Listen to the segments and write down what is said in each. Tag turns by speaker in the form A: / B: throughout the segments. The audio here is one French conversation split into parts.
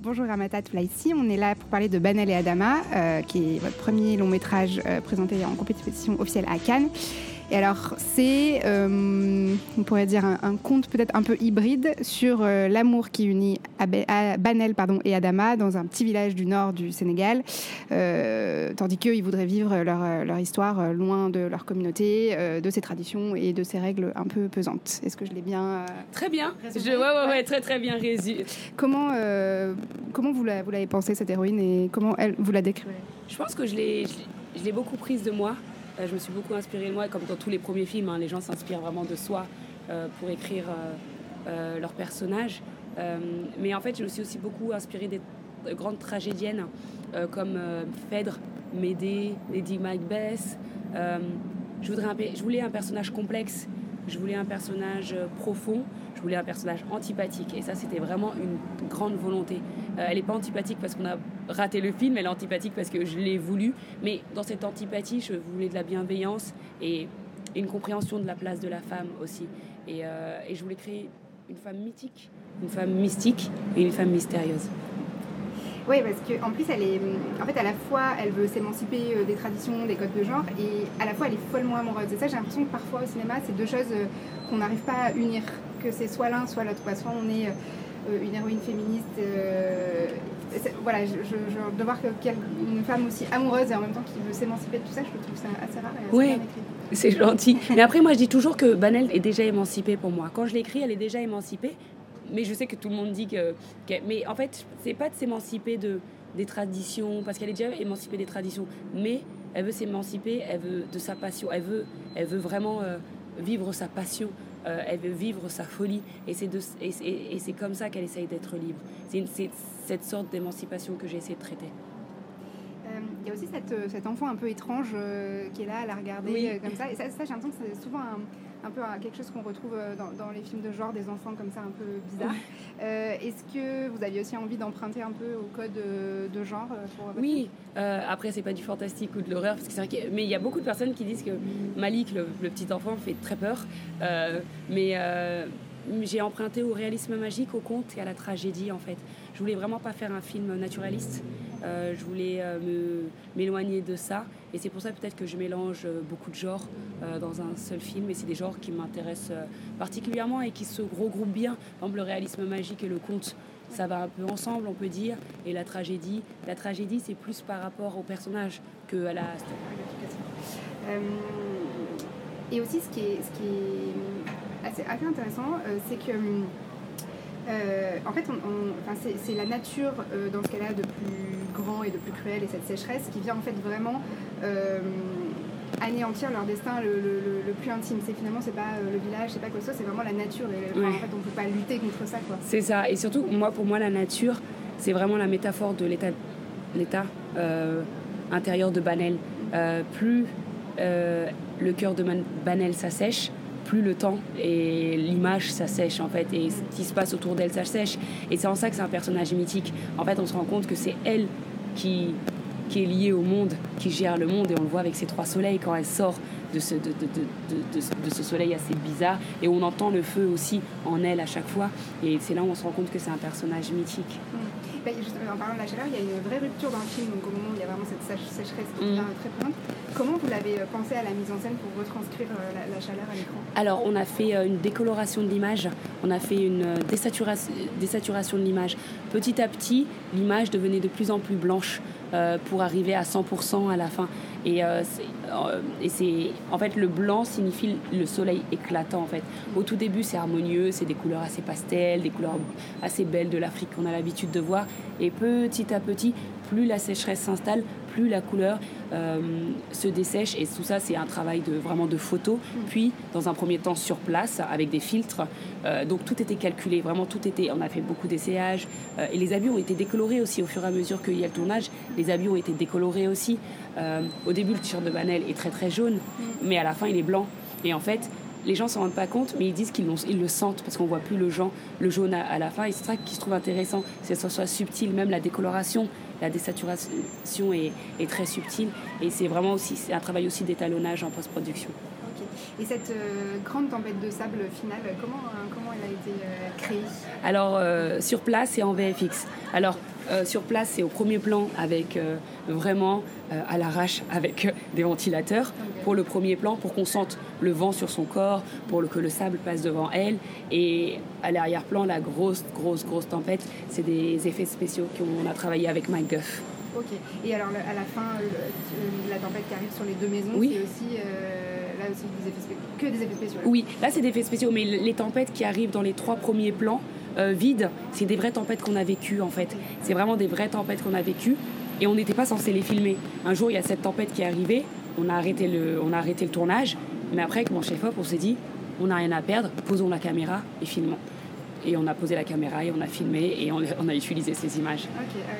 A: bonjour Ramata ici. On est là pour parler de Banel et Adama, qui est votre premier long métrage présenté en compétition officielle à Cannes. Et alors, c'est, euh, on pourrait dire, un, conte peut-être un peu hybride sur euh, l'amour qui unit Banel pardon, et Adama dans un petit village du nord du Sénégal, euh, tandis qu'eux, ils voudraient vivre leur, leur, histoire loin de leur communauté, de ses traditions et de ses règles un peu pesantes. Est-ce que je l'ai bien
B: Très bien. Je, ouais, ouais, ouais, très très bien résumé.
A: Comment, comment vous l'avez pensé, cette héroïne, et comment elle, vous la décrivez?
B: Je pense que je l'ai beaucoup prise de moi. Euh, je me suis beaucoup inspirée de moi, comme dans tous les premiers films, hein, les gens s'inspirent vraiment de soi euh, pour écrire euh, leurs personnages. mais en fait, je me suis aussi beaucoup inspirée des grandes tragédiennes comme Phèdre, Médée, Lady Macbeth. je, voulais un personnage complexe, je voulais un personnage profond, je voulais un personnage antipathique. Et ça, c'était vraiment une grande volonté. Euh, elle n'est pas antipathique parce qu'on a raté le film, elle est antipathique parce que je l'ai voulu. Mais dans cette antipathie, je voulais de la bienveillance et une compréhension de la place de la femme aussi. Et, euh, et je voulais créer une femme mythique, une femme mystique et une femme mystérieuse.
A: Oui, parce qu'en plus, elle est, en fait, à la fois, elle veut s'émanciper euh, des traditions, des codes de genre, et à la fois, elle est follement amoureuse. Et ça, j'ai l'impression que parfois au cinéma, c'est deux choses qu'on n'arrive pas à unir que c'est soit l'un, soit l'autre. Soit on est euh, une héroïne féministe. Euh, voilà, je, de voir qu'une femme aussi amoureuse et en même temps qui veut s'émanciper de tout ça, je trouve ça assez rare.
B: oui, c'est gentil. Mais après, moi, je dis toujours que Banel est déjà émancipée pour moi. Quand je l'écris, elle est déjà émancipée. Mais je sais que tout le monde dit que. mais en fait, c'est pas de s'émanciper de, des traditions, parce qu'elle est déjà émancipée des traditions. Mais elle veut s'émanciper, elle veut de sa passion. Elle veut, elle veut vraiment euh, vivre sa passion. Euh, elle veut vivre sa folie. Et c'est, et, c'est comme ça qu'elle essaye d'être libre. C'est, cette sorte d'émancipation que j'ai essayé de traiter.
A: Euh, il y a aussi cette, cet enfant un peu étrange qui est là à la regarder comme ça. Et ça, ça j'ai l'impression que c'est souvent un, un peu quelque chose qu'on retrouve euh, dans, les films de genre, des enfants comme ça un peu bizarres. Euh, est-ce que vous aviez aussi envie d'emprunter un peu au code euh, de genre
B: Oui, après c'est pas du fantastique ou de l'horreur, parce que c'est mais il y a beaucoup de personnes qui disent que Malik, le, petit enfant, fait très peur. mais j'ai emprunté au réalisme magique, au conte et à la tragédie en fait. Je voulais vraiment pas faire un film naturaliste. Je voulais m'éloigner de ça et c'est pour ça peut-être que je mélange euh, beaucoup de genres euh, dans un seul film. Et c'est des genres qui m'intéressent euh, particulièrement et qui se regroupent bien. Par exemple, le réalisme magique et le conte, ça va un peu ensemble, on peut dire. Et la tragédie, la tragédie, c'est plus par rapport au personnage que à la.
A: et aussi, ce qui est, ce qui est assez, intéressant, c'est que. En fait, c'est la nature dans ce cas-là de plus grand et de plus cruel et cette sécheresse qui vient en fait vraiment euh, anéantir leur destin le, plus intime. C'est finalement, c'est pas euh, le village, c'est pas quoi que ce soit, c'est vraiment la nature. Et, En fait, on peut pas lutter contre ça.
B: C'est ça. Et surtout, moi, pour moi, la nature, c'est vraiment la métaphore de l'état, l'état euh, intérieur de Banel. plus le cœur de Banel s'assèche, plus le temps et l'image s'assèche en fait et ce qui se passe autour d'elle s'assèche. Et c'est en ça que c'est un personnage mythique. En fait on se rend compte que c'est elle qui est liée au monde, qui gère le monde, et on le voit avec ses trois soleils quand elle sort de ce, soleil assez bizarre, et on entend le feu aussi en elle à chaque fois, et c'est là où on se rend compte que c'est un personnage mythique.
A: Bah, justement, en parlant de la chaleur, il y a une vraie rupture dans le film, donc au moment où il y a vraiment cette sécheresse qui devient mmh. très présente. Comment vous l'avez euh, pensé à la mise en scène pour retranscrire euh, la, chaleur à l'écran?
B: Alors, on a fait euh, une décoloration de l'image, on a fait une désaturation, désaturation de l'image. Petit à petit, l'image devenait de plus en plus blanche pour arriver à 100% à la fin. Et, et c'est en fait le blanc signifie le soleil éclatant en fait. Au tout début c'est harmonieux, c'est des couleurs assez pastel, des couleurs assez belles de l'Afrique qu'on a l'habitude de voir. Et petit à petit, plus la sécheresse s'installe, plus la couleur euh, se dessèche. Et tout ça, c'est un travail de, vraiment de photo. Puis, dans un premier temps, sur place, avec des filtres. Euh, donc, tout était calculé. Vraiment, tout était. On a fait beaucoup d'essayages. Euh, et les habits ont été décolorés aussi au fur et à mesure qu'il y a le tournage. Les habits ont été décolorés aussi. au début, le t-shirt de Banel est très très jaune, mais à la fin, il est blanc. Et en fait, les gens s'en rendent pas compte, mais ils disent qu'ils ils le sentent parce qu'on voit plus le, le jaune à, la fin. Et c'est ça qui se trouve intéressant, c'est que ce soit subtil, même la décoloration, la désaturation est, très subtile. Et c'est vraiment aussi un travail aussi d'étalonnage en post-production.
A: Et cette euh, grande tempête de sable finale, comment, a été créée
B: Alors, sur place, c'est en VFX. Alors, sur place, c'est au premier plan avec vraiment à l'arrache avec des ventilateurs pour le premier plan, pour qu'on sente le vent sur son corps, pour que le sable passe devant elle. Et à l'arrière-plan, la grosse, grosse, grosse tempête, c'est des effets spéciaux qu'on a travaillé avec Mike.
A: Ok. Et alors, à la fin, la tempête qui arrive sur les deux maisons,
B: oui.
A: c'est aussi, là aussi des effets spéciaux, que des effets spéciaux
B: Oui, là, c'est des effets spéciaux, mais les tempêtes qui arrivent dans les trois premiers plans, vides, c'est des vraies tempêtes qu'on a vécues en fait. C'est vraiment des vraies tempêtes qu'on a vécues et on n'était pas censé les filmer. Un jour, il y a cette tempête qui est arrivée, on a arrêté le, on a arrêté le tournage, mais après, avec mon chef-op, on s'est dit, on n'a rien à perdre, posons la caméra et filmons. Et on a posé la caméra et on a filmé et on, on a utilisé ces images.
A: Ok, ah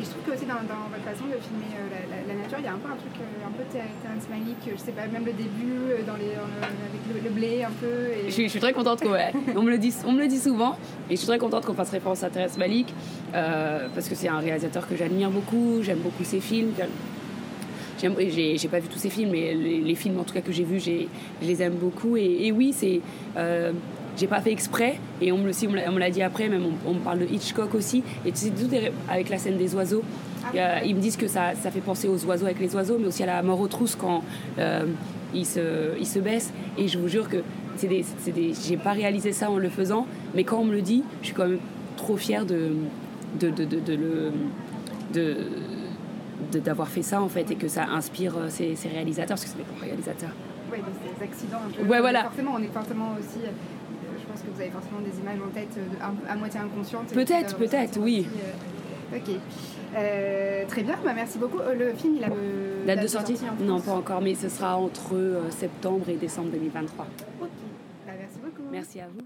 A: Et je trouve que aussi dans, dans, votre façon de filmer euh, la, la, nature, il y a un peu un truc euh, un peu Terrence Malick, je sais pas, même le début, euh, dans les, avec le, blé un peu. Et...
B: Je, je, suis très contente qu'on on me, le dit, on me le dit souvent et je suis très contente qu'on fasse référence à Terrence Malick euh, parce que c'est un réalisateur que j'admire beaucoup, j'aime beaucoup ses films. J'ai pas vu tous ses films, mais les, les, films en tout cas que j'ai vus, je les aime beaucoup. Et, et oui, c'est. J'ai pas fait exprès, et on me, me l'a dit après, même on, on, me parle de Hitchcock aussi, et c'est tout avec la scène des oiseaux. Ah. ils me disent que ça, ça, fait penser aux oiseaux avec les oiseaux, mais aussi à la mort aux trousses quand euh, ils, se, ils se baissent. Et je vous jure que c'est des, des j'ai pas réalisé ça en le faisant, mais quand on me le dit, je suis quand même trop fière de, de, de, de, de le. De, d'avoir fait ça en fait et que ça inspire euh, ces, ces réalisateurs parce que c'est des bons réalisateurs.
A: Oui, des accidents un peu.
B: Ouais, voilà.
A: Forcément, on est forcément aussi. Euh, que vous avez forcément des images en tête euh, à moitié inconscientes.
B: Peut-être, peut-être, oui.
A: Aussi, ok. Euh, très bien, bah, merci beaucoup. Le film, il a
B: euh, date, de sortie, sortie Non, pas encore, mais ce sera entre septembre et décembre 2023.
A: Ok, bah, merci beaucoup.
B: Merci à vous.